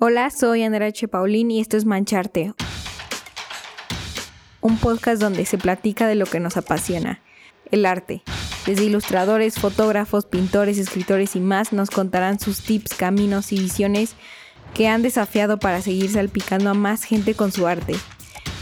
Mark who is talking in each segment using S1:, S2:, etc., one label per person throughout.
S1: Hola, soy Andrea H. Paulín y esto es Mancharte, un podcast donde se platica de lo que nos apasiona, el arte. Desde ilustradores, fotógrafos, pintores, escritores y más nos contarán sus tips, caminos y visiones que han desafiado para seguir salpicando a más gente con su arte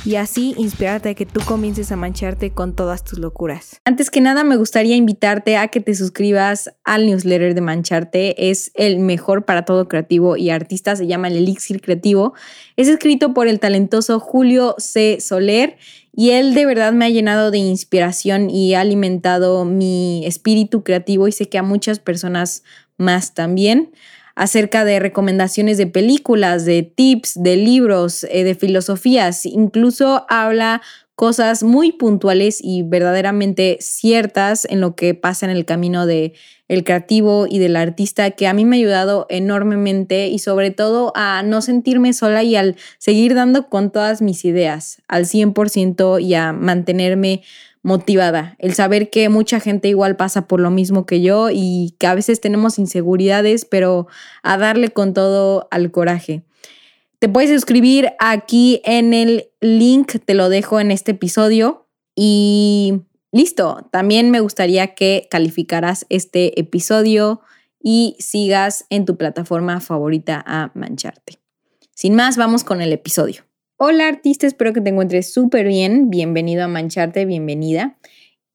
S1: y así inspirarte a que tú comiences a mancharte con todas tus locuras. Antes que nada, me gustaría invitarte a que te suscribas al newsletter de Mancharte. Es el mejor para todo creativo y artista, se llama El Elixir Creativo. Es escrito por el talentoso Julio C. Soler y él de verdad me ha llenado de inspiración y ha alimentado mi espíritu creativo y sé que a muchas personas más también acerca de recomendaciones de películas, de tips, de libros, eh, de filosofías. Incluso habla cosas muy puntuales y verdaderamente ciertas en lo que pasa en el camino de el creativo y del artista que a mí me ha ayudado enormemente y sobre todo a no sentirme sola y al seguir dando con todas mis ideas al 100% y a mantenerme motivada, el saber que mucha gente igual pasa por lo mismo que yo y que a veces tenemos inseguridades, pero a darle con todo al coraje. Te puedes suscribir aquí en el link, te lo dejo en este episodio y listo. También me gustaría que calificaras este episodio y sigas en tu plataforma favorita a mancharte. Sin más, vamos con el episodio. Hola artista, espero que te encuentres súper bien. Bienvenido a Mancharte, bienvenida.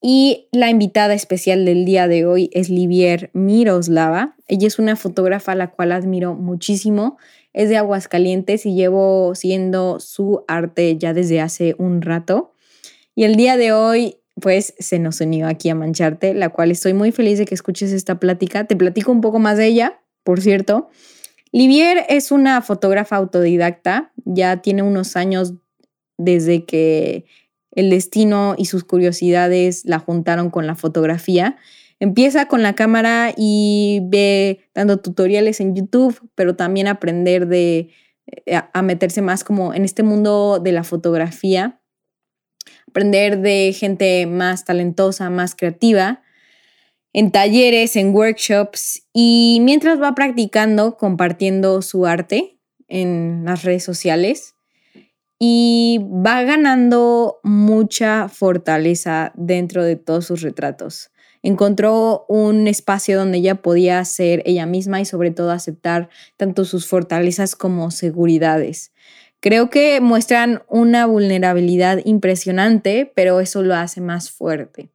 S1: Y la invitada especial del día de hoy es Livier Miroslava. Ella es una fotógrafa a la cual admiro muchísimo. Es de Aguascalientes y llevo siendo su arte ya desde hace un rato. Y el día de hoy, pues se nos unió aquí a Mancharte, la cual estoy muy feliz de que escuches esta plática. Te platico un poco más de ella, por cierto. Livier es una fotógrafa autodidacta, ya tiene unos años desde que el destino y sus curiosidades la juntaron con la fotografía. Empieza con la cámara y ve dando tutoriales en YouTube, pero también aprender de eh, a meterse más como en este mundo de la fotografía, aprender de gente más talentosa, más creativa en talleres, en workshops y mientras va practicando, compartiendo su arte en las redes sociales y va ganando mucha fortaleza dentro de todos sus retratos. Encontró un espacio donde ella podía ser ella misma y sobre todo aceptar tanto sus fortalezas como seguridades. Creo que muestran una vulnerabilidad impresionante, pero eso lo hace más fuerte.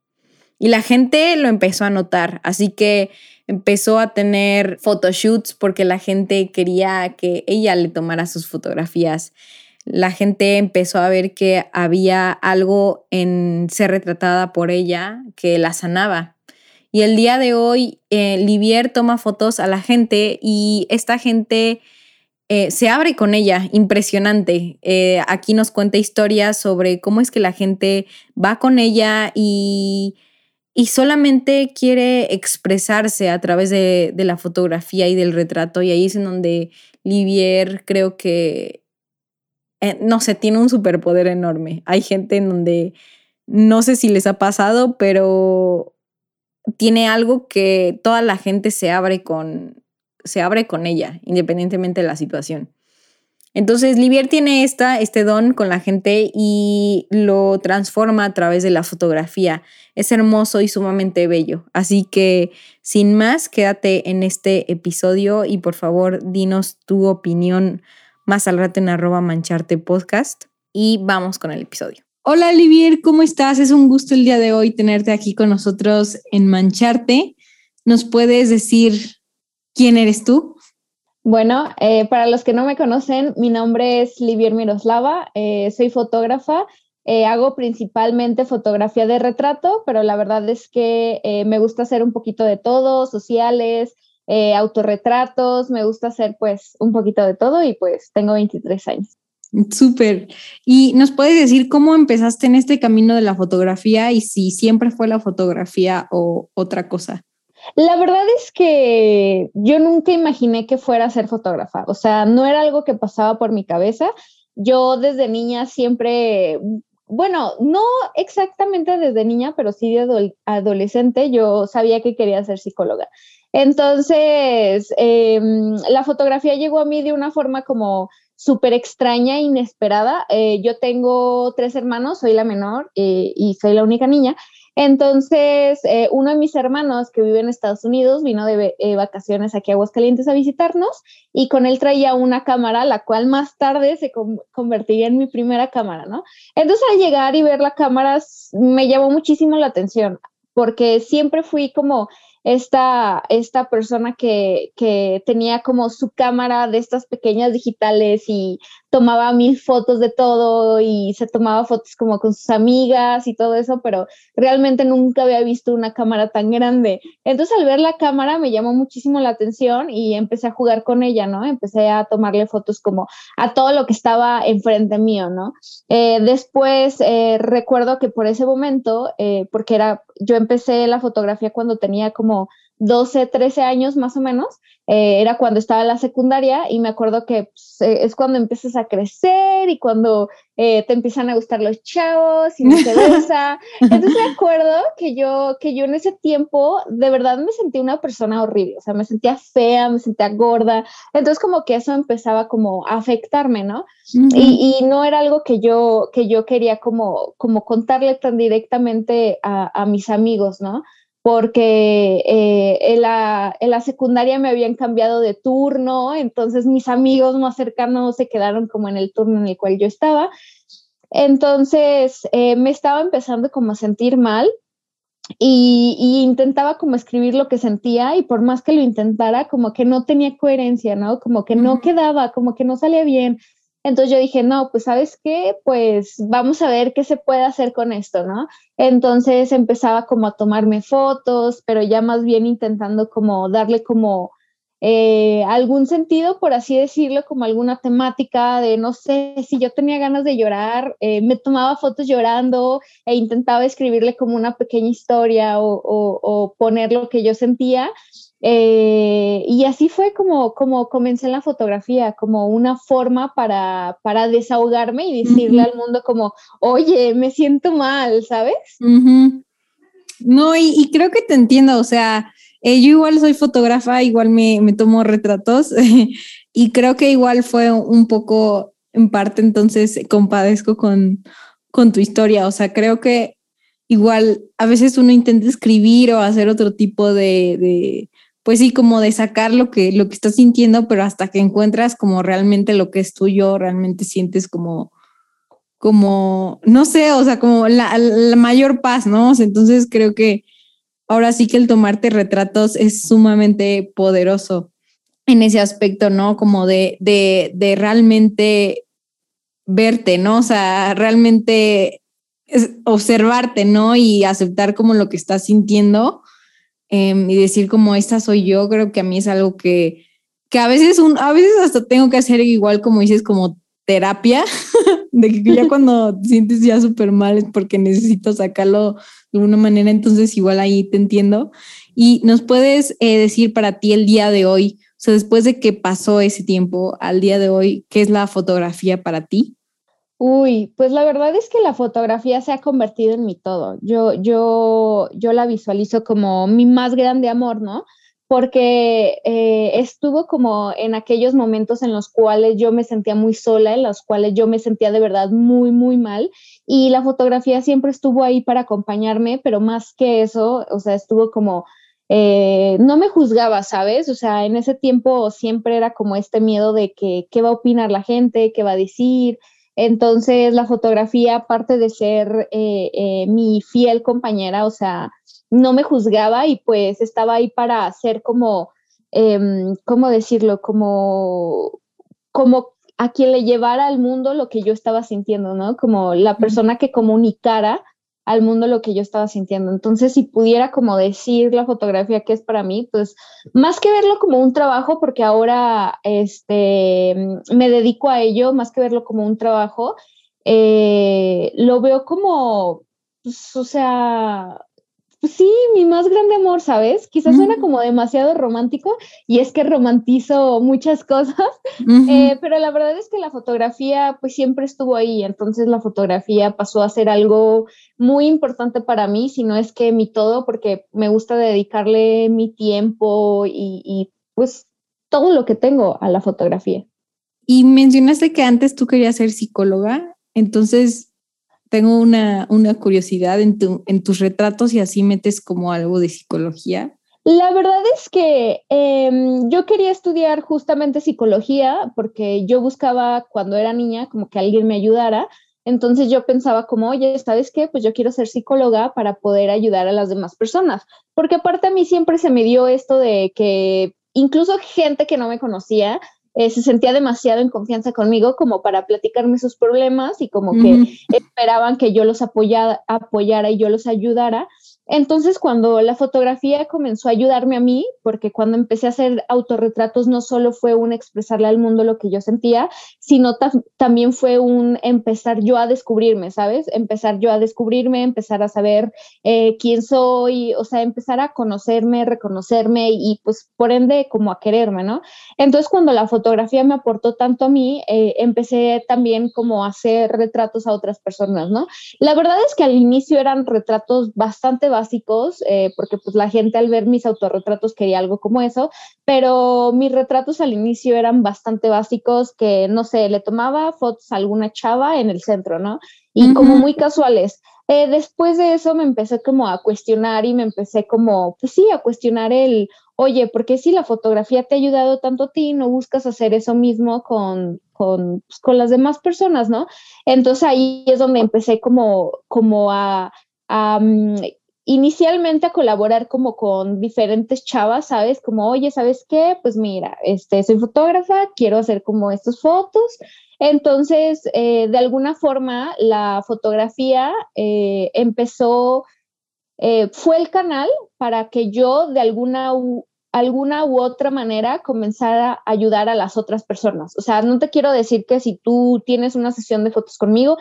S1: Y la gente lo empezó a notar, así que empezó a tener photoshoots porque la gente quería que ella le tomara sus fotografías. La gente empezó a ver que había algo en ser retratada por ella que la sanaba. Y el día de hoy, eh, Livier toma fotos a la gente y esta gente eh, se abre con ella, impresionante. Eh, aquí nos cuenta historias sobre cómo es que la gente va con ella y y solamente quiere expresarse a través de, la fotografía y del retrato. Y ahí es en donde Livier creo que, eh, no sé, tiene un superpoder enorme. Hay gente en donde no sé si les ha pasado, pero tiene algo que toda la gente se abre con, se abre con ella, independientemente de la situación. Entonces, Livier tiene esta, este don con la gente y lo transforma a través de la fotografía. Es hermoso y sumamente bello. Así que, sin más, quédate en este episodio y por favor, dinos tu opinión más al rato en arroba mancharte podcast y vamos con el episodio. Hola, Livier, ¿cómo estás? Es un gusto el día de hoy tenerte aquí con nosotros en Mancharte. ¿Nos puedes decir quién eres tú?
S2: Bueno, eh, para los que no me conocen, mi nombre es Livier Miroslava, eh, soy fotógrafa, eh, hago principalmente fotografía de retrato, pero la verdad es que me gusta hacer un poquito de todo, sociales, autorretratos, me gusta hacer pues un poquito de todo y pues tengo 23 años.
S1: Súper. ¿Y nos puedes decir cómo empezaste en este camino de la fotografía y si siempre fue la fotografía o otra cosa?
S2: La verdad es que yo nunca imaginé que fuera a ser fotógrafa, o sea, no era algo que pasaba por mi cabeza. Yo desde niña siempre bueno, no exactamente desde niña, pero sí de adolescente, yo sabía que quería ser psicóloga. Entonces, em, la fotografía llegó a mí de una forma como súper extraña, inesperada. Eh, yo tengo tres hermanos, soy la menor eh, y soy la única niña. Entonces, eh, uno de mis hermanos que vive en Estados Unidos vino de vacaciones aquí a Aguascalientes a visitarnos y con él traía una cámara, la cual más tarde se convertiría en mi primera cámara, ¿no? Entonces, al llegar y ver la cámara, me llamó muchísimo la atención porque siempre fui como esta, esta persona que, que, tenía como su cámara de estas pequeñas digitales y tomaba mil fotos de todo y se tomaba fotos como con sus amigas y todo eso, pero realmente nunca había visto una cámara tan grande. Entonces al ver la cámara me llamó muchísimo la atención y empecé a jugar con ella, ¿no? Empecé a tomarle fotos como a todo lo que estaba enfrente mío, ¿no? Eh, después eh, recuerdo que por ese momento, eh, porque era, yo empecé la fotografía cuando tenía como 12, 13 años más o menos, eh, era cuando estaba en la secundaria y me acuerdo que pues, eh, es cuando empiezas a crecer y cuando eh, te empiezan a gustar los chavos y viceversa. Entonces me acuerdo que yo, que yo en ese tiempo de verdad me sentía una persona horrible, o sea, me sentía fea, me sentía gorda, entonces como que eso empezaba como a afectarme, ¿no? y, y, no era algo que yo, que yo quería como, como contarle tan directamente a, a mis amigos, ¿no? Porque eh, en, la, en, la, secundaria me habían cambiado de turno, entonces mis amigos más cercanos se quedaron como en el turno en el cual yo estaba. Entonces eh, me estaba empezando como a sentir mal y, y, intentaba como escribir lo que sentía y por más que lo intentara, como que no tenía coherencia, ¿no? Como que no quedaba, como que no salía bien. Entonces yo dije, no, pues sabes qué, pues vamos a ver qué se puede hacer con esto, ¿no? Entonces empezaba como a tomarme fotos, pero ya más bien intentando como darle como eh, algún sentido, por así decirlo, como alguna temática de, no sé, si yo tenía ganas de llorar, eh, me tomaba fotos llorando e intentaba escribirle como una pequeña historia o, o poner lo que yo sentía eh, y así fue como, como comencé en la fotografía, como una forma para, para desahogarme y decirle al mundo como, oye, me siento mal, ¿sabes?
S1: No, y, creo que te entiendo, o sea, eh, yo igual soy fotógrafa, igual me, me tomo retratos y creo que igual fue un poco, en parte, entonces compadezco con, con tu historia, o sea, creo que igual a veces uno intenta escribir o hacer otro tipo de pues sí, como de sacar lo que, lo que estás sintiendo, pero hasta que encuentras como realmente lo que es tuyo, realmente sientes como, como, no sé, o sea, como la, mayor paz, ¿no? entonces creo que ahora sí que el tomarte retratos es sumamente poderoso en ese aspecto, ¿no? Como de, de, de realmente verte, ¿no? O sea, realmente observarte, ¿no? Y aceptar como lo que estás sintiendo Em, y decir como esta soy yo, creo que a mí es algo que, que a veces un, a veces hasta tengo que hacer igual como dices como terapia, de que ya cuando sientes ya súper mal es porque necesito sacarlo de alguna manera, entonces igual ahí te entiendo. Y nos puedes eh, decir para ti el día de hoy, o sea, después de que pasó ese tiempo al día de hoy, ¿qué es la fotografía para ti?
S2: Uy, pues la verdad es que la fotografía se ha convertido en mi todo. Yo, yo, yo la visualizo como mi más grande amor, ¿no? Porque eh, estuvo como en aquellos momentos en los cuales yo me sentía muy sola, en los cuales yo me sentía de verdad muy, muy mal. Y la fotografía siempre estuvo ahí para acompañarme, pero más que eso, o sea, estuvo como eh, no me juzgaba, ¿sabes? O sea, en ese tiempo siempre era como este miedo de que qué va a opinar la gente, qué va a decir, entonces, la fotografía, aparte de ser eh, eh, mi fiel compañera, o sea, no me juzgaba y pues estaba ahí para hacer como, em, ¿cómo decirlo? Como, como a quien le llevara al mundo lo que yo estaba sintiendo, ¿no? Como la persona que comunicara al mundo lo que yo estaba sintiendo. Entonces, si pudiera como decir la fotografía que es para mí, pues más que verlo como un trabajo, porque ahora este, me dedico a ello, más que verlo como un trabajo, eh, lo veo como, pues, o sea, sí, mi más grande amor, ¿sabes? Quizás suena como demasiado romántico y es que romantizo muchas cosas, eh, pero la verdad es que la fotografía pues siempre estuvo ahí, entonces la fotografía pasó a ser algo muy importante para mí, si no es que mi todo, porque me gusta dedicarle mi tiempo y, y pues todo lo que tengo a la fotografía.
S1: Y mencionaste que antes tú querías ser psicóloga, entonces tengo una, curiosidad en, en tus retratos y así metes como algo de psicología.
S2: La verdad es que em, yo quería estudiar justamente psicología porque yo buscaba cuando era niña como que alguien me ayudara. Entonces yo pensaba como, oye, ¿sabes qué? Pues yo quiero ser psicóloga para poder ayudar a las demás personas. Porque aparte a mí siempre se me dio esto de que incluso gente que no me conocía eh, se sentía demasiado en confianza conmigo como para platicarme sus problemas y como que esperaban que yo los apoyara, apoyara y yo los ayudara. Entonces, cuando la fotografía comenzó a ayudarme a mí, porque cuando empecé a hacer autorretratos no solo fue un expresarle al mundo lo que yo sentía, sino también fue un empezar yo a descubrirme, ¿sabes? Empezar yo a descubrirme, empezar a saber eh, quién soy, o sea, empezar a conocerme, reconocerme y pues por ende como a quererme, ¿no? Entonces, cuando la fotografía me aportó tanto a mí, eh, empecé también como a hacer retratos a otras personas, ¿no? La verdad es que al inicio eran retratos bastante básicos, eh, porque pues la gente al ver mis autorretratos quería algo como eso, pero mis retratos al inicio eran bastante básicos, que no sé, le tomaba fotos a alguna chava en el centro, ¿no? Y como muy casuales. Eh, después de eso me empecé como a cuestionar y me empecé como, pues sí, a cuestionar el, oye, ¿por qué si la fotografía te ha ayudado tanto a ti, no buscas hacer eso mismo con, con, pues, con las demás personas, ¿no? Entonces ahí es donde empecé como, como a, a mm, inicialmente a colaborar como con diferentes chavas, ¿sabes? Como, oye, ¿sabes qué? Pues mira, este, soy fotógrafa, quiero hacer como estas fotos. Entonces, eh, de alguna forma, la fotografía eh, empezó, eh, fue el canal para que yo de alguna u, alguna u otra manera comenzara a ayudar a las otras personas. O sea, no te quiero decir que si tú tienes una sesión de fotos conmigo,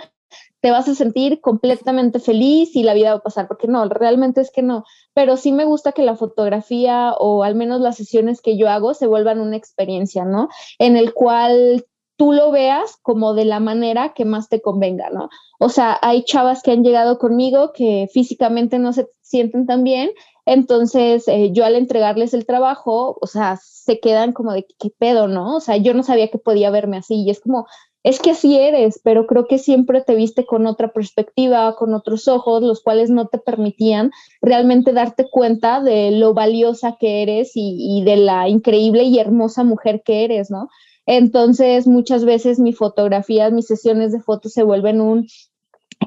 S2: te vas a sentir completamente feliz y la vida va a pasar, porque no, realmente es que no, pero sí me gusta que la fotografía o al menos las sesiones que yo hago se vuelvan una experiencia, ¿no? En el cual tú lo veas como de la manera que más te convenga, ¿no? O sea, hay chavas que han llegado conmigo que físicamente no se sienten tan bien, entonces eh, yo al entregarles el trabajo, o sea, se quedan como de qué pedo, ¿no? O sea, yo no sabía que podía verme así y es como, es que así eres, pero creo que siempre te viste con otra perspectiva, con otros ojos, los cuales no te permitían realmente darte cuenta de lo valiosa que eres y, de la increíble y hermosa mujer que eres, ¿no? Entonces, muchas veces mi fotografía, mis sesiones de fotos se vuelven un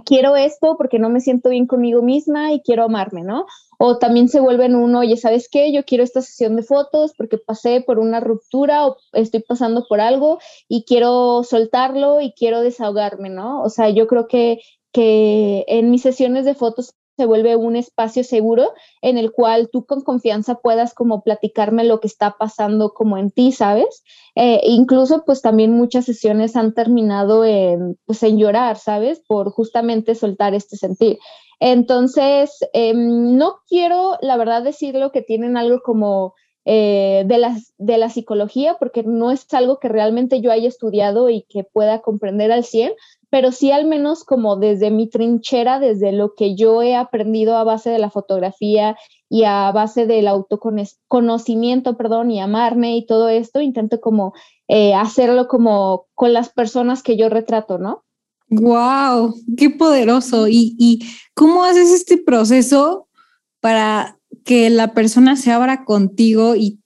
S2: quiero esto porque no me siento bien conmigo misma y quiero amarme, ¿no? O también se vuelven uno, oye, ¿sabes qué? Yo quiero esta sesión de fotos porque pasé por una ruptura o estoy pasando por algo y quiero soltarlo y quiero desahogarme, ¿no? O sea, yo creo que, que en mis sesiones de fotos se vuelve un espacio seguro en el cual tú con confianza puedas como platicarme lo que está pasando como en ti, ¿sabes? Eh, incluso pues también muchas sesiones han terminado en, pues, en llorar, ¿sabes? Por justamente soltar este sentir. Entonces, em, no quiero, la verdad, decirlo que tienen algo como eh, de, la, de la psicología, porque no es algo que realmente yo haya estudiado y que pueda comprender al 100, pero sí al menos como desde mi trinchera, desde lo que yo he aprendido a base de la fotografía y a base del autoconocimiento, perdón, y amarme y todo esto, intento como eh, hacerlo como con las personas que yo retrato, ¿no?
S1: ¡Wow! ¡Qué poderoso! ¿Y, y cómo haces este proceso para que la persona se abra contigo y,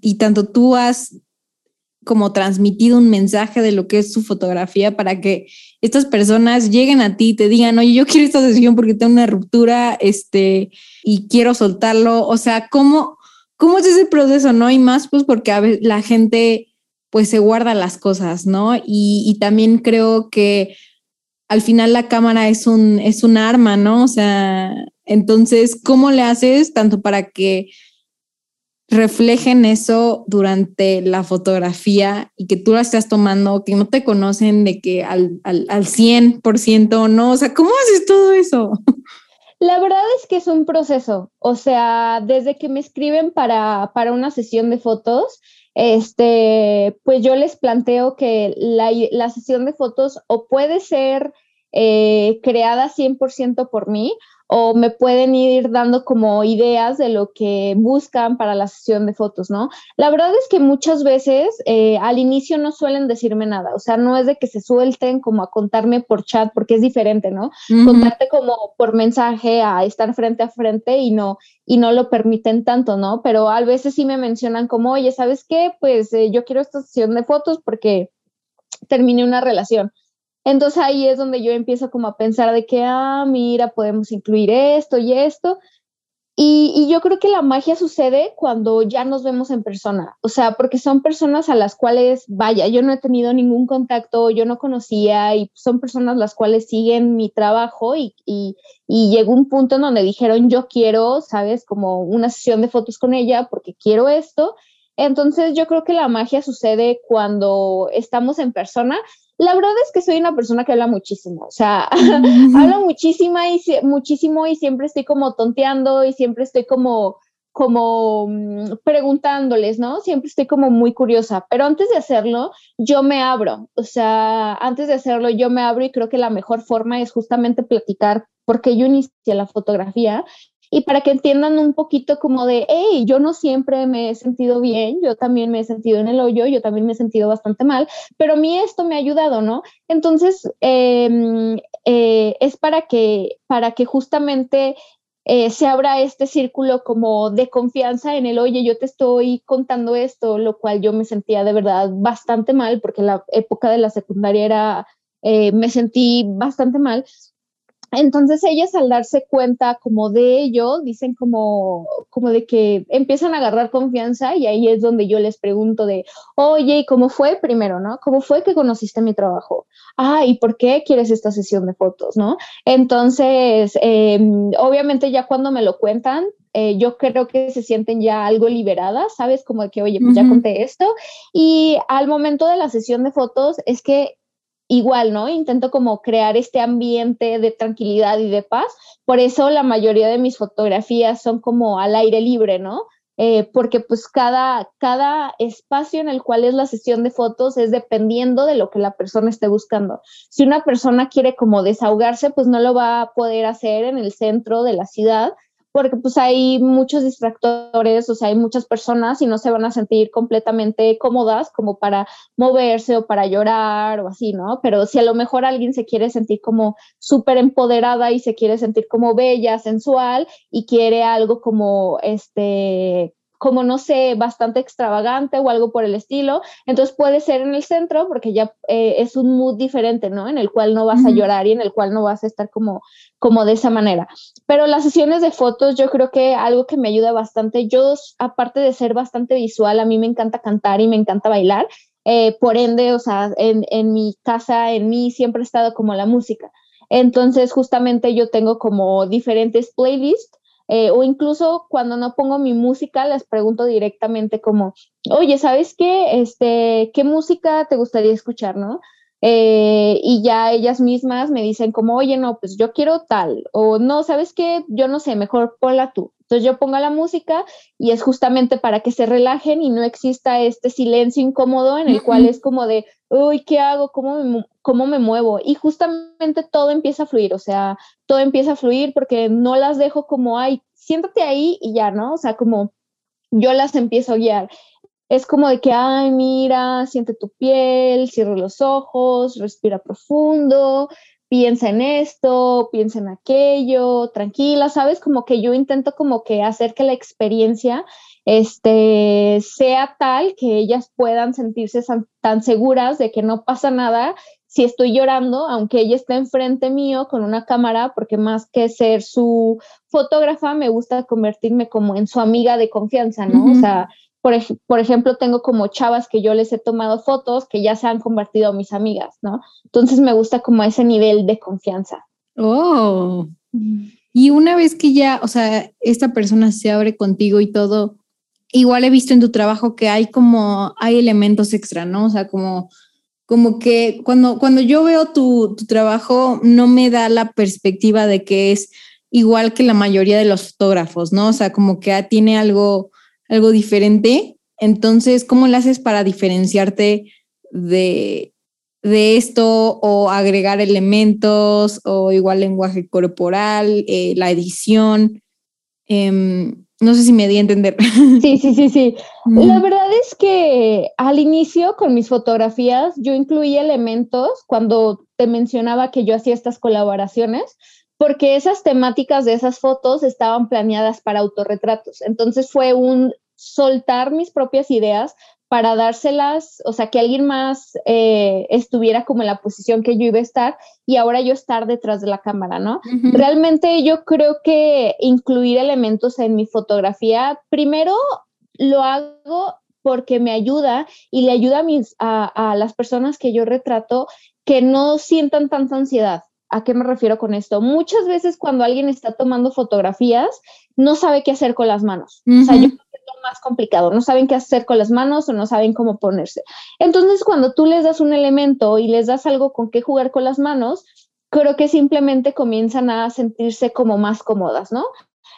S1: y tanto tú has como transmitido un mensaje de lo que es su fotografía para que estas personas lleguen a ti y te digan, oye, yo quiero esta sesión porque tengo una ruptura, este, y quiero soltarlo. O sea, ¿cómo, cómo es ese proceso, no? Y más, pues, porque a veces la gente, pues, se guarda las cosas, ¿no? Y, y también creo que al final la cámara es un, es un arma, ¿no? O sea, entonces, ¿cómo le haces tanto para que reflejen eso durante la fotografía y que tú la estás tomando, que no te conocen de que al, al, al 100% no, o sea, ¿cómo haces todo eso?
S2: La verdad es que es un proceso, o sea, desde que me escriben para, para una sesión de fotos, este, pues yo les planteo que la, la sesión de fotos o puede ser eh, creada 100% por mí o me pueden ir dando como ideas de lo que buscan para la sesión de fotos, ¿no? La verdad es que muchas veces eh, al inicio no suelen decirme nada, o sea, no es de que se suelten como a contarme por chat, porque es diferente, ¿no? Contarte como por mensaje a estar frente a frente y no, y no lo permiten tanto, ¿no? Pero a veces sí me mencionan como, oye, ¿sabes qué? Pues eh, yo quiero esta sesión de fotos porque terminé una relación entonces ahí es donde yo empiezo como a pensar de que, ah, mira, podemos incluir esto y esto. Y, yo creo que la magia sucede cuando ya nos vemos en persona, o sea, porque son personas a las cuales, vaya, yo no he tenido ningún contacto, yo no conocía y son personas las cuales siguen mi trabajo y, y, y llegó un punto en donde dijeron, yo quiero, sabes, como una sesión de fotos con ella porque quiero esto. Entonces yo creo que la magia sucede cuando estamos en persona la verdad es que soy una persona que habla muchísimo, o sea, hablo muchísima y muchísimo y siempre estoy como tonteando y siempre estoy como como mm, preguntándoles, ¿no? Siempre estoy como muy curiosa, pero antes de hacerlo, yo me abro, o sea, antes de hacerlo, yo me abro y creo que la mejor forma es justamente platicar porque yo inicié la fotografía y para que entiendan un poquito como de, hey, yo no siempre me he sentido bien, yo también me he sentido en el hoyo, yo también me he sentido bastante mal, pero a mí esto me ha ayudado, ¿no? Entonces, em, eh, es para que, para que justamente eh, se abra este círculo como de confianza en el, oye, yo te estoy contando esto, lo cual yo me sentía de verdad bastante mal, porque la época de la secundaria era, eh, me sentí bastante mal, entonces ellas al darse cuenta como de ello, dicen como, como de que empiezan a agarrar confianza y ahí es donde yo les pregunto de, oye, ¿y cómo fue primero, no? ¿Cómo fue que conociste mi trabajo? Ah, ¿y por qué quieres esta sesión de fotos, no? Entonces, em, obviamente ya cuando me lo cuentan, eh, yo creo que se sienten ya algo liberadas, ¿sabes? Como de que, oye, pues ya conté esto. Y al momento de la sesión de fotos es que igual, ¿no? Intento como crear este ambiente de tranquilidad y de paz. Por eso la mayoría de mis fotografías son como al aire libre, ¿no? Eh, porque pues cada, cada espacio en el cual es la sesión de fotos es dependiendo de lo que la persona esté buscando. Si una persona quiere como desahogarse, pues no lo va a poder hacer en el centro de la ciudad, porque pues hay muchos distractores, o sea, hay muchas personas y no se van a sentir completamente cómodas como para moverse o para llorar o así, ¿no? Pero si a lo mejor alguien se quiere sentir como súper empoderada y se quiere sentir como bella, sensual y quiere algo como este como no sé, bastante extravagante o algo por el estilo. Entonces puede ser en el centro porque ya eh, es un mood diferente, ¿no? En el cual no vas a llorar y en el cual no vas a estar como, como de esa manera. Pero las sesiones de fotos, yo creo que algo que me ayuda bastante, yo aparte de ser bastante visual, a mí me encanta cantar y me encanta bailar. Eh, por ende, o sea, en, en mi casa, en mí siempre ha estado como la música. Entonces, justamente yo tengo como diferentes playlists eh, o incluso cuando no pongo mi música, les pregunto directamente como, oye, ¿sabes qué? Este, ¿qué música te gustaría escuchar, no? Eh, y ya ellas mismas me dicen como, oye, no, pues yo quiero tal, o no, ¿sabes qué? Yo no sé, mejor ponla tú. Entonces yo pongo la música y es justamente para que se relajen y no exista este silencio incómodo en el cual es como de, uy, ¿qué hago? ¿Cómo me, ¿Cómo me muevo? Y justamente todo empieza a fluir, o sea, todo empieza a fluir porque no las dejo como, ay, siéntate ahí y ya, ¿no? O sea, como yo las empiezo a guiar. Es como de que, ay, mira, siente tu piel, cierra los ojos, respira profundo, piensa en esto, piensa en aquello, tranquila, ¿sabes? Como que yo intento como que hacer que la experiencia este, sea tal que ellas puedan sentirse tan seguras de que no pasa nada si estoy llorando, aunque ella esté enfrente mío con una cámara, porque más que ser su fotógrafa, me gusta convertirme como en su amiga de confianza, ¿no? O sea, por, ejemplo, tengo como chavas que yo les he tomado fotos que ya se han convertido en mis amigas, ¿no? Entonces me gusta como ese nivel de confianza.
S1: Oh. Y una vez que ya, o sea, esta persona se abre contigo y todo, igual he visto en tu trabajo que hay como, hay elementos extra, ¿no? O sea, como, como que cuando, cuando yo veo tu, tu trabajo, no me da la perspectiva de que es igual que la mayoría de los fotógrafos, ¿no? O sea, como que tiene algo, algo diferente. Entonces, ¿cómo le haces para diferenciarte de, de esto o agregar elementos o igual lenguaje corporal, eh, la edición? Em, no sé si me di a entender.
S2: Sí, sí, sí, sí. La verdad es que al inicio con mis fotografías yo incluí elementos cuando te mencionaba que yo hacía estas colaboraciones, porque esas temáticas de esas fotos estaban planeadas para autorretratos. Entonces fue un soltar mis propias ideas para dárselas, o sea, que alguien más eh, estuviera como en la posición que yo iba a estar y ahora yo estar detrás de la cámara, ¿no? Realmente yo creo que incluir elementos en mi fotografía, primero lo hago porque me ayuda y le ayuda a, mis, a, a las personas que yo retrato que no sientan tanta ansiedad. ¿A qué me refiero con esto? Muchas veces cuando alguien está tomando fotografías, no sabe qué hacer con las manos. O sea, yo más complicado, no saben qué hacer con las manos o no saben cómo ponerse. Entonces, cuando tú les das un elemento y les das algo con qué jugar con las manos, creo que simplemente comienzan a sentirse como más cómodas, ¿no?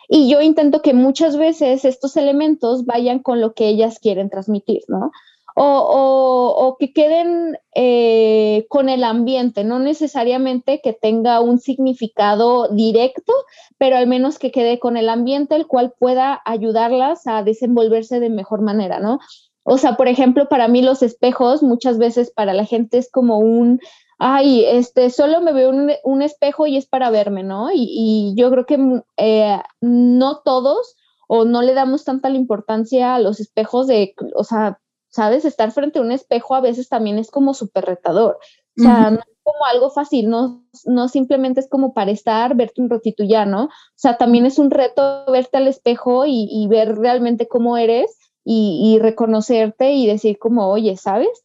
S2: Y yo intento que muchas veces estos elementos vayan con lo que ellas quieren transmitir, ¿no? O, que queden eh, con el ambiente, no necesariamente que tenga un significado directo, pero al menos que quede con el ambiente, el cual pueda ayudarlas a desenvolverse de mejor manera, ¿no? O sea, por ejemplo, para mí los espejos muchas veces para la gente es como un, ay, este, solo me veo un, espejo y es para verme, ¿no? Y, yo creo que eh, no todos o no le damos tanta la importancia a los espejos de, o sea, ¿sabes? Estar frente a un espejo a veces también es como súper retador. O sea, no es como algo fácil, no, no simplemente es como para estar, verte un ratito ya, ¿no? O sea, también es un reto verte al espejo y, ver realmente cómo eres y, reconocerte y decir como, oye, ¿sabes?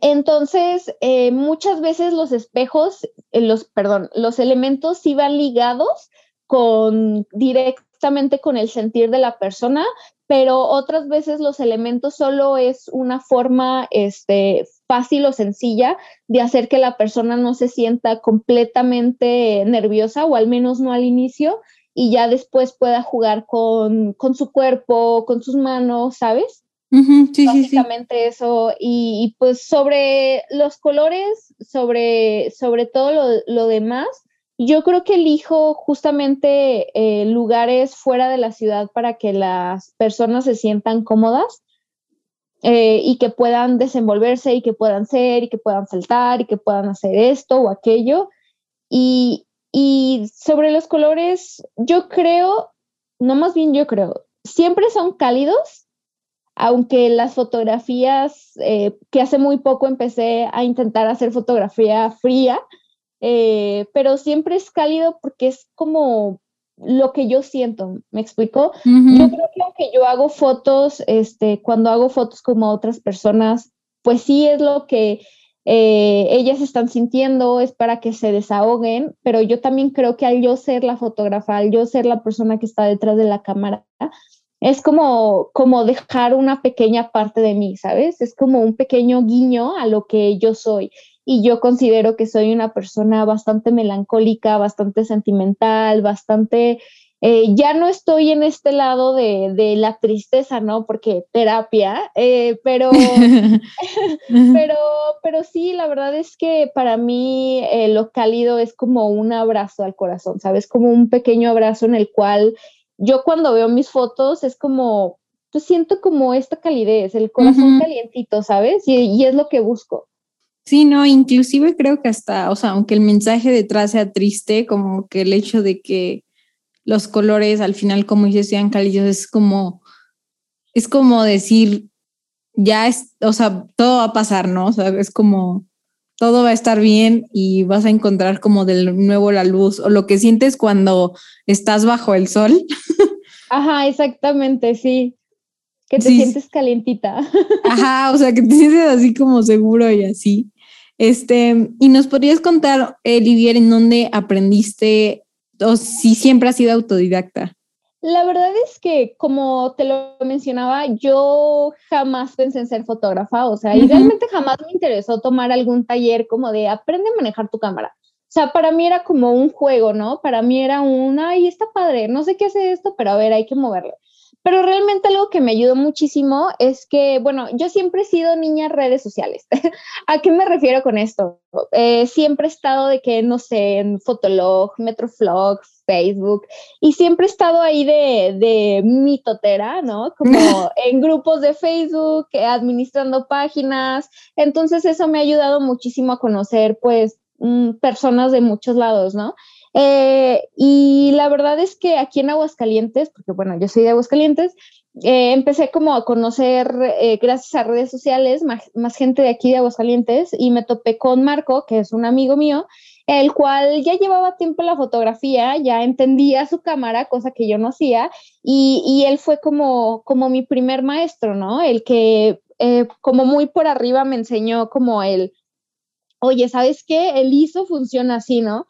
S2: Entonces, eh, muchas veces los espejos, eh, los, perdón, los elementos sí van ligados con directamente con el sentir de la persona, pero otras veces los elementos solo es una forma este, fácil o sencilla de hacer que la persona no se sienta completamente nerviosa o al menos no al inicio y ya después pueda jugar con, su cuerpo, con sus manos, ¿sabes?
S1: sí,
S2: Básicamente eso. Y, pues sobre los colores, sobre, sobre todo lo, lo demás, yo creo que elijo justamente eh, lugares fuera de la ciudad para que las personas se sientan cómodas eh, y que puedan desenvolverse y que puedan ser y que puedan saltar y que puedan hacer esto o aquello. Y, sobre los colores, yo creo, no más bien yo creo, siempre son cálidos, aunque las fotografías, eh, que hace muy poco empecé a intentar hacer fotografía fría, eh, pero siempre es cálido porque es como lo que yo siento, ¿me explico? Yo creo que aunque yo hago fotos, este, cuando hago fotos como otras personas, pues sí es lo que eh, ellas están sintiendo, es para que se desahoguen, pero yo también creo que al yo ser la fotógrafa, al yo ser la persona que está detrás de la cámara, es como, como dejar una pequeña parte de mí, ¿sabes? Es como un pequeño guiño a lo que yo soy y yo considero que soy una persona bastante melancólica, bastante sentimental, bastante... Eh, ya no estoy en este lado de, la tristeza, ¿no? Porque terapia, eh, pero, pero, pero sí, la verdad es que para mí eh, lo cálido es como un abrazo al corazón, ¿sabes? Como un pequeño abrazo en el cual yo cuando veo mis fotos es como, pues siento como esta calidez, el corazón calientito, ¿sabes? y es lo que busco.
S1: Sí, no, inclusive creo que hasta, o sea, aunque el mensaje detrás sea triste, como que el hecho de que los colores al final, como dices, sean cálidos, es como, es como decir, ya es, o sea, todo va a pasar, ¿no? O sea, es como, todo va a estar bien y vas a encontrar como de nuevo la luz o lo que sientes cuando estás bajo el sol.
S2: Ajá, exactamente, sí. Que te sientes calientita.
S1: Ajá, o sea, que te sientes así como seguro y así. Este, y nos podrías contar, Olivier, en dónde aprendiste o si siempre has sido autodidacta.
S2: La verdad es que, como te lo mencionaba, yo jamás pensé en ser fotógrafa, o sea, y realmente jamás me interesó tomar algún taller como de aprende a manejar tu cámara. O sea, para mí era como un juego, ¿no? Para mí era un, ay, está padre, no sé qué hace esto, pero a ver, hay que moverlo. Pero realmente algo que me ayudó muchísimo es que, bueno, yo siempre he sido niña redes sociales. ¿A qué me refiero con esto? Eh, siempre he estado de que, no sé, en Fotolog, Metroflog, Facebook, y siempre he estado ahí de, de mitotera, ¿no? Como en grupos de Facebook, administrando páginas. Entonces eso me ha ayudado muchísimo a conocer, pues, mm, personas de muchos lados, ¿no? Eh, y la verdad es que aquí en Aguascalientes, porque bueno, yo soy de Aguascalientes, eh, empecé como a conocer, eh, gracias a redes sociales, más, gente de aquí de Aguascalientes y me topé con Marco, que es un amigo mío, el cual ya llevaba tiempo la fotografía, ya entendía su cámara, cosa que yo no hacía, y, y él fue como, como mi primer maestro, ¿no? El que como muy por arriba me enseñó como el, oye, ¿sabes qué? El ISO funciona así, ¿no?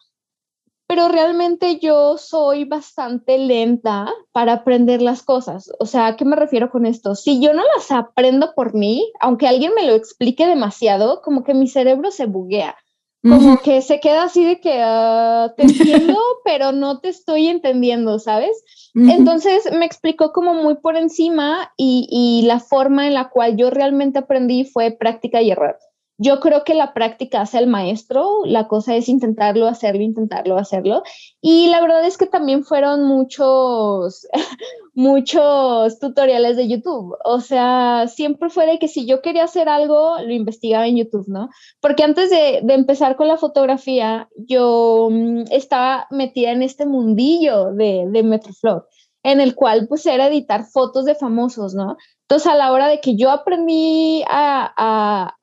S2: Pero realmente yo soy bastante lenta para aprender las cosas. O sea, ¿a qué me refiero con esto? Si yo no las aprendo por mí, aunque alguien me lo explique demasiado, como que mi cerebro se buguea. Como que se queda así de que ah, te entiendo, pero no te estoy entendiendo, ¿sabes? Entonces me explicó como muy por encima y, y la forma en la cual yo realmente aprendí fue práctica y error. Yo creo que la práctica hace el maestro, la cosa es intentarlo, hacerlo, intentarlo, hacerlo. Y la verdad es que también fueron muchos, muchos tutoriales de YouTube. O sea, siempre fue de que si yo quería hacer algo, lo investigaba en YouTube, ¿no? Porque antes de, empezar con la fotografía, yo mm, estaba metida en este mundillo de, de Metroflog en el cual pues era editar fotos de famosos, ¿no? Entonces a la hora de que yo aprendí a,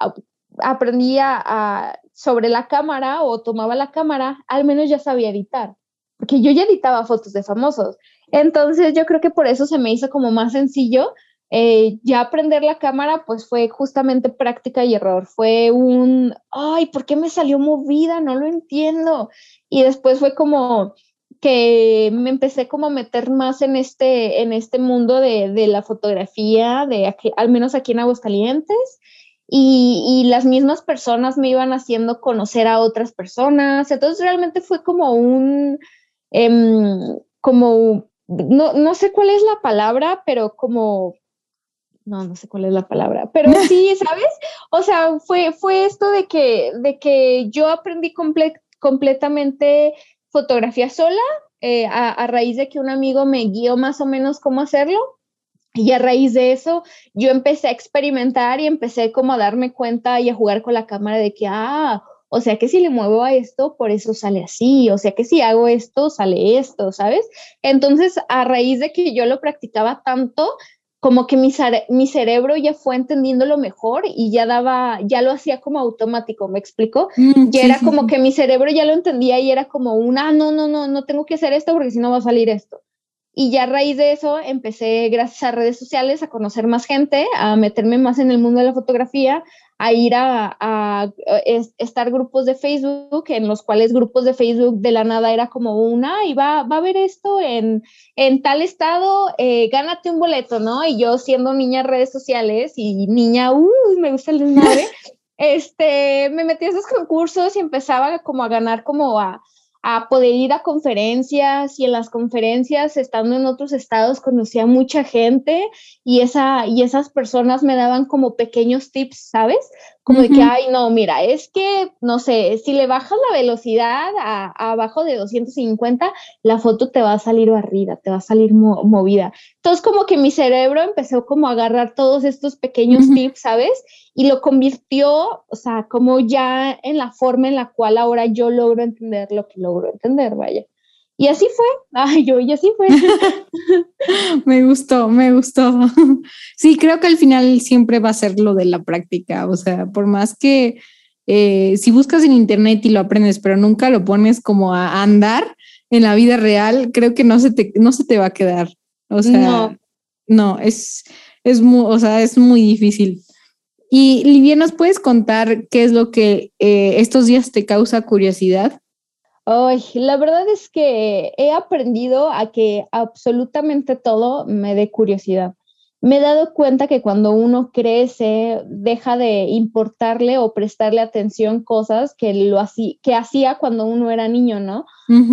S2: aprendía sobre la cámara o tomaba la cámara, al menos ya sabía editar, porque yo ya editaba fotos de famosos. Entonces yo creo que por eso se me hizo como más sencillo. Eh, ya aprender la cámara, pues fue justamente práctica y error. Fue un, ay, ¿por qué me salió movida? No lo entiendo. Y después fue como que me empecé como a meter más en este, en este mundo de, la fotografía, de al menos aquí en Aguascalientes y, las mismas personas me iban haciendo conocer a otras personas. Entonces realmente fue como un, em, como, no, no sé cuál es la palabra, pero como no, no sé cuál es la palabra, pero sí, ¿sabes? O sea, fue, fue esto de que, de que yo aprendí completamente fotografía sola eh, a, a, raíz de que un amigo me guió más o menos cómo hacerlo. Y a raíz de eso, yo empecé a experimentar y empecé como a darme cuenta y a jugar con la cámara de que, ah, o sea que si le muevo a esto, por eso sale así, o sea que si hago esto, sale esto, ¿sabes? Entonces, a raíz de que yo lo practicaba tanto, como que mi, mi cerebro ya fue entendiéndolo mejor y ya daba, ya lo hacía como automático, ¿me explico? Mm, ya era como que mi cerebro ya lo entendía y era como una, ah, no, no, no, no tengo que hacer esto porque si no va a salir esto. Y ya a raíz de eso empecé, gracias a redes sociales, a conocer más gente, a meterme más en el mundo de la fotografía, a ir a, a, estar grupos de Facebook, en los cuales grupos de Facebook de la nada era como una, y va, va a haber esto en, en tal estado, eh, gánate un boleto, ¿no? Y yo siendo niña redes sociales y niña, uh, me gusta el desmadre, este, me metí a esos concursos y empezaba como a ganar como a a poder ir a conferencias y en las conferencias, estando en otros estados, conocía mucha gente y, esa, y esas personas me daban como pequeños tips, ¿sabes? Como de que, ay, no, mira, es que, no sé, si le bajas la velocidad a, abajo de 250, la foto te va a salir barrida, te va a salir movida. Entonces, como que mi cerebro empezó como a agarrar todos estos pequeños tips, ¿sabes? Y lo convirtió, o sea, como ya en la forma en la cual ahora yo logro entender lo que logro entender, vaya. Y así fue, ay, yo, y así fue.
S1: me gustó, me gustó. Sí, creo que al final siempre va a ser lo de la práctica, o sea, por más que eh, si buscas en internet y lo aprendes, pero nunca lo pones como a andar en la vida real, creo que no se te, no se te va a quedar. O sea, no, no es, es, muy, o sea, es muy difícil. Y Livia, ¿nos puedes contar qué es lo que eh, estos días te causa curiosidad?
S2: Ay, la verdad es que he aprendido a que absolutamente todo me dé curiosidad. me he dado cuenta que cuando uno crece, deja de importarle o prestarle atención cosas que, lo hacía, que hacía cuando uno era niño, ¿no?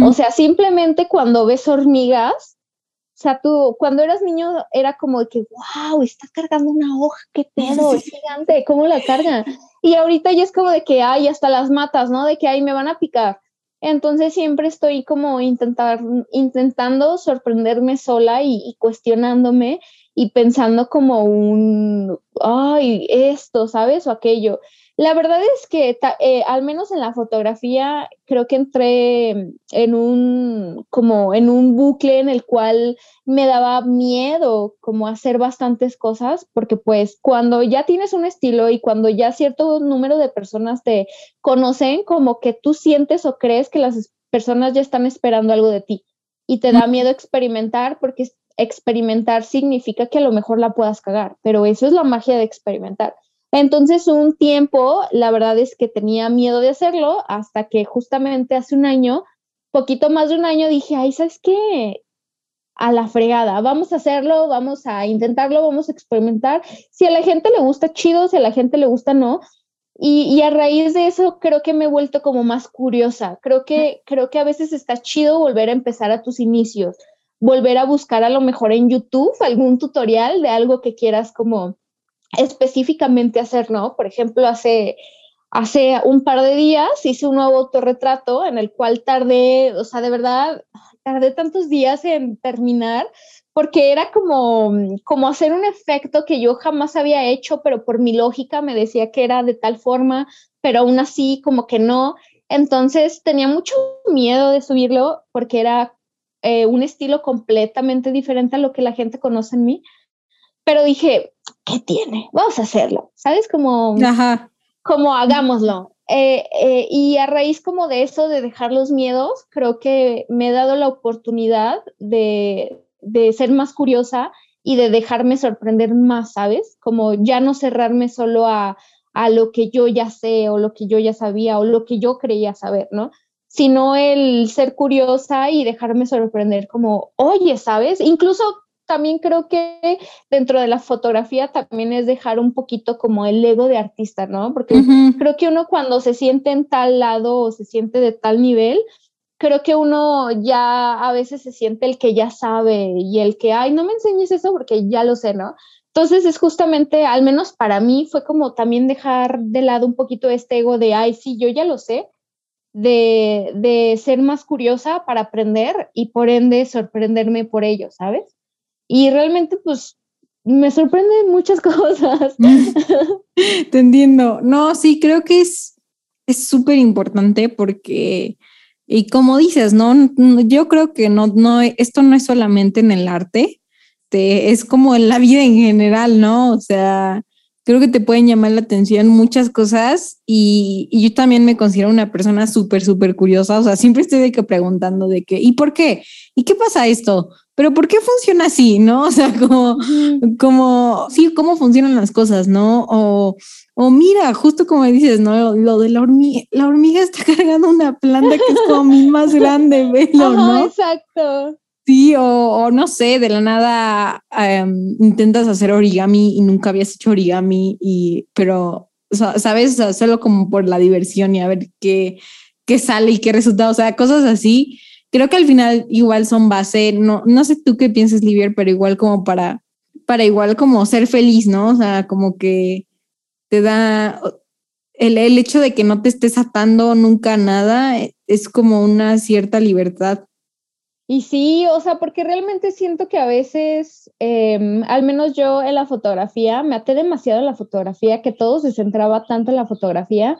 S2: O sea, simplemente cuando ves hormigas, o sea, tú cuando eras niño era como de que, wow, está cargando una hoja, qué pedo, es gigante, ¿cómo la carga? Y ahorita ya es como de que, ay, hasta las matas, ¿no? De que, ay, me van a picar. Entonces siempre estoy como intentar, intentando sorprenderme sola y, y cuestionándome y pensando como un, ay, esto, ¿sabes? O aquello. La verdad es que eh, al menos en la fotografía creo que entré en un como en un bucle en el cual me daba miedo como hacer bastantes cosas porque pues cuando ya tienes un estilo y cuando ya cierto número de personas te conocen como que tú sientes o crees que las personas ya están esperando algo de ti y te da miedo experimentar porque experimentar significa que a lo mejor la puedas cagar, pero eso es la magia de experimentar. Entonces, un tiempo, la verdad es que tenía miedo de hacerlo hasta que justamente hace un año, poquito más de un año, dije, ay, ¿sabes qué? A la fregada, vamos a hacerlo, vamos a intentarlo, vamos a experimentar. Si a la gente le gusta, chido, si a la gente le gusta, no. Y, a raíz de eso creo que me he vuelto como más curiosa. Creo que, creo que a veces está chido volver a empezar a tus inicios volver a buscar a lo mejor en YouTube algún tutorial de algo que quieras como específicamente hacer, ¿no? Por ejemplo, hace, hace un par de días hice un nuevo autorretrato en el cual tardé, o sea, de verdad, tardé tantos días en terminar porque era como, como hacer un efecto que yo jamás había hecho, pero por mi lógica me decía que era de tal forma, pero aún así como que no. Entonces tenía mucho miedo de subirlo porque era eh, un estilo completamente diferente a lo que la gente conoce en mí. Pero dije, ¿qué tiene? Vamos a hacerlo, ¿sabes? Como, como hagámoslo. Eh, eh, y a raíz como de eso, de dejar los miedos, creo que me he dado la oportunidad de, de ser más curiosa y de dejarme sorprender más, ¿sabes? Como ya no cerrarme solo a, a lo que yo ya sé o lo que yo ya sabía o lo que yo creía saber, ¿no? sino el ser curiosa y dejarme sorprender como, oye, ¿sabes? Incluso también creo que dentro de la fotografía también es dejar un poquito como el ego de artista, ¿no? Porque creo que uno cuando se siente en tal lado o se siente de tal nivel, creo que uno ya a veces se siente el que ya sabe y el que, ay, no me enseñes eso porque ya lo sé, ¿no? Entonces es justamente, al menos para mí, fue como también dejar de lado un poquito este ego de, ay, sí, yo ya lo sé, de, ser más curiosa para aprender y por ende sorprenderme por ello, ¿sabes? Y realmente pues me sorprenden muchas cosas.
S1: Te entiendo. No, sí, creo que es súper importante porque, y como dices, ¿no? Yo creo que no, no, esto no es solamente en el arte, es como en la vida en general, ¿no? O sea, creo que te pueden llamar la atención muchas cosas y, yo también me considero una persona súper, súper curiosa, o sea, siempre estoy de que preguntando de qué, ¿y por qué? ¿Y qué pasa esto? Pero ¿por qué funciona así? ¿No? O sea, como, como, sí, cómo funcionan las cosas, ¿no? O, o mira, justo como dices, ¿no? Lo de la hormiga, la hormiga está cargando una planta que es como más grande, velo, ¿no?
S2: Exacto.
S1: Sí, o, no sé, de la nada em, intentas hacer origami y nunca habías hecho origami, y, pero, ¿sabes? solo como por la diversión y a ver qué, qué sale y qué resultado, o sea, cosas así. Creo que al final igual son base, no, no sé tú qué piensas, Livier, pero igual como para, para igual como ser feliz, ¿no? O sea, como que te da el, el hecho de que no te estés atando nunca nada, es como una cierta libertad
S2: y sí, o sea, porque realmente siento que a veces, em, al menos yo en la fotografía, me até demasiado en la fotografía, que todo se centraba tanto en la fotografía,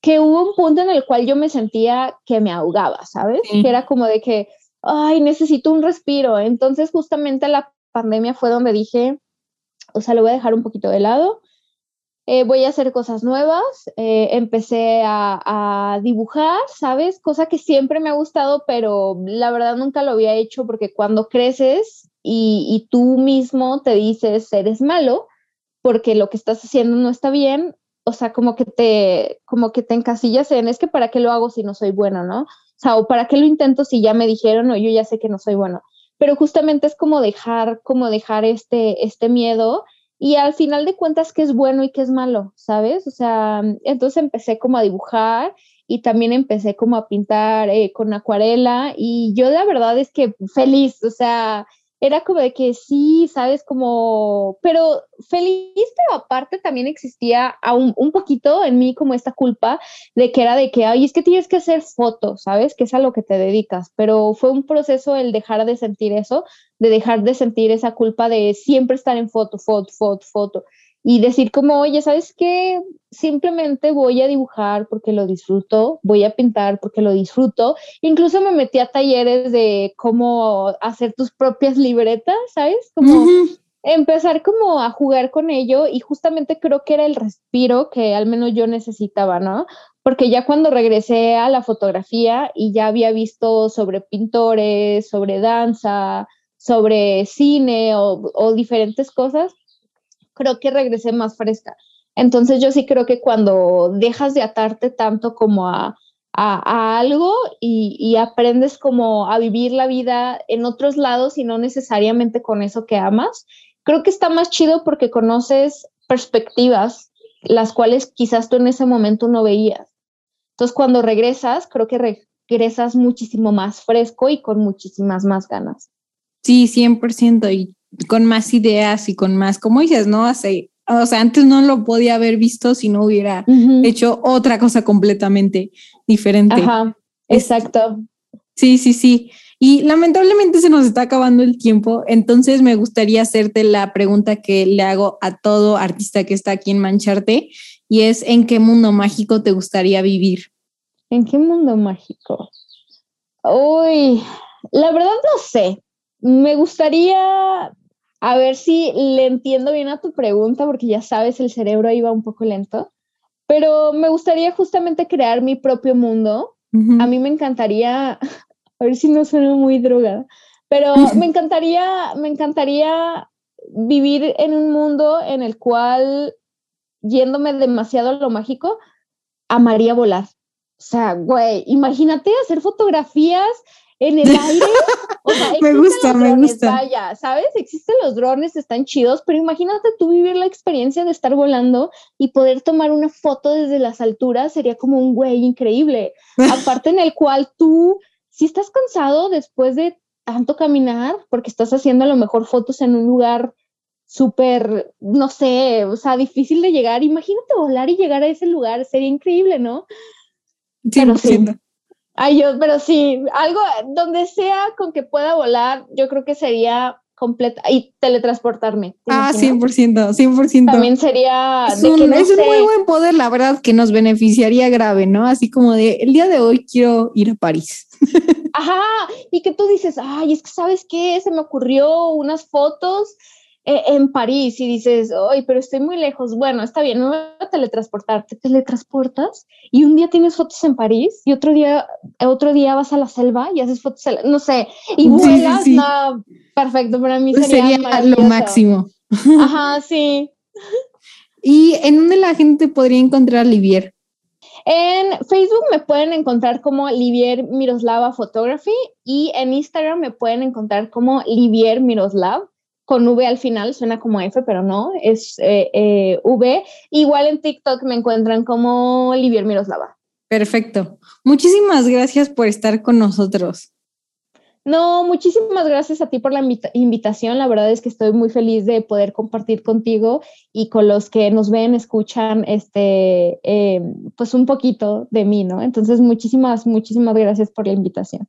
S2: que hubo un punto en el cual yo me sentía que me ahogaba, ¿sabes? Que era como de que, ay, necesito un respiro. Entonces, justamente la pandemia fue donde dije, o sea, lo voy a dejar un poquito de lado eh, voy a hacer cosas nuevas, eh, empecé a, dibujar, ¿sabes? Cosa que siempre me ha gustado, pero la verdad nunca lo había hecho porque cuando creces y, y tú mismo te dices, eres malo, porque lo que estás haciendo no está bien, o sea, como que te, como que te encasillas en, es que para qué lo hago si no soy bueno, ¿no? O sea, o para qué lo intento si ya me dijeron o yo ya sé que no soy bueno. pero justamente es como dejar, como dejar este, este miedo y al final de cuentas qué es bueno y qué es malo, ¿sabes? O sea, entonces empecé como a dibujar y también empecé como a pintar eh, con acuarela y yo la verdad es que feliz, o sea, era como de que sí, sabes, como, pero feliz, pero aparte también existía un, un, poquito en mí como esta culpa de que era de que, ay, es que tienes que hacer fotos, ¿sabes? Que es a lo que te dedicas, pero fue un proceso el dejar de sentir eso, de dejar de sentir esa culpa de siempre estar en foto, foto, foto, foto y decir como, oye, ¿sabes qué? Simplemente voy a dibujar porque lo disfruto, voy a pintar porque lo disfruto. Incluso me metí a talleres de cómo hacer tus propias libretas, ¿sabes? Como empezar como a jugar con ello y justamente creo que era el respiro que al menos yo necesitaba, ¿no? Porque ya cuando regresé a la fotografía y ya había visto sobre pintores, sobre danza, sobre cine o, o diferentes cosas, creo que regresé más fresca. Entonces yo sí creo que cuando dejas de atarte tanto como a, a, algo y, y, aprendes como a vivir la vida en otros lados y no necesariamente con eso que amas, creo que está más chido porque conoces perspectivas las cuales quizás tú en ese momento no veías. Entonces cuando regresas, creo que regresas muchísimo más fresco y con muchísimas más ganas.
S1: Sí, 100%. Y con más ideas y con más, como dices, ¿no? Hace, o sea, antes no lo podía haber visto si no hubiera hecho otra cosa completamente diferente.
S2: Ajá, exacto.
S1: Sí, sí, sí. Y lamentablemente se nos está acabando el tiempo, entonces me gustaría hacerte la pregunta que le hago a todo artista que está aquí en Mancharte, y es, ¿en qué mundo mágico te gustaría vivir?
S2: ¿En qué mundo mágico? Uy, la verdad no sé. Me gustaría a ver si le entiendo bien a tu pregunta, porque ya sabes, el cerebro iba un poco lento, pero me gustaría justamente crear mi propio mundo. A mí me encantaría, a ver si no suena muy drogada, pero me encantaría, me encantaría vivir en un mundo en el cual, yéndome demasiado a lo mágico, amaría volar. O sea, güey, imagínate hacer fotografías en el aire. O sea,
S1: me gusta, me gusta.
S2: Vaya, ¿sabes? Existen los drones, están chidos, pero imagínate tú vivir la experiencia de estar volando y poder tomar una foto desde las alturas, sería como un güey increíble. Aparte en el cual tú, si estás cansado después de tanto caminar, porque estás haciendo a lo mejor fotos en un lugar súper, no sé, o sea, difícil de llegar, imagínate volar y llegar a ese lugar, sería increíble, ¿no?
S1: Sí, sí.
S2: Ay, yo, pero sí, algo donde sea con que pueda volar, yo creo que sería completa y teletransportarme.
S1: Ah, 100%, 100%.
S2: También sería...
S1: Es, un, muy buen poder, la verdad, que nos beneficiaría grave, ¿no? Así como de, el día de hoy quiero ir a París.
S2: Ajá, y que tú dices, ay, es que sabes qué, se me ocurrió unas fotos en París y dices, ay, pero estoy muy lejos. Bueno, está bien, no voy a teletransportar. Te teletransportas y un día tienes fotos en París y otro día, otro día vas a la selva y haces fotos, no sé, y vuelas. No, perfecto, para mí sería,
S1: sería lo máximo.
S2: Ajá, sí.
S1: ¿Y en dónde la gente podría encontrar a Livier?
S2: En Facebook me pueden encontrar como Livier Miroslava Photography y en Instagram me pueden encontrar como Livier Miroslav con V al final, suena como F, pero no, es eh, eh, V. Igual en TikTok me encuentran como Livier Miroslava.
S1: Perfecto. Muchísimas gracias por estar con nosotros.
S2: No, muchísimas gracias a ti por la invitación. La verdad es que estoy muy feliz de poder compartir contigo y con los que nos ven, escuchan, este, eh, pues un poquito de mí, ¿no? Entonces, muchísimas, muchísimas gracias por la invitación.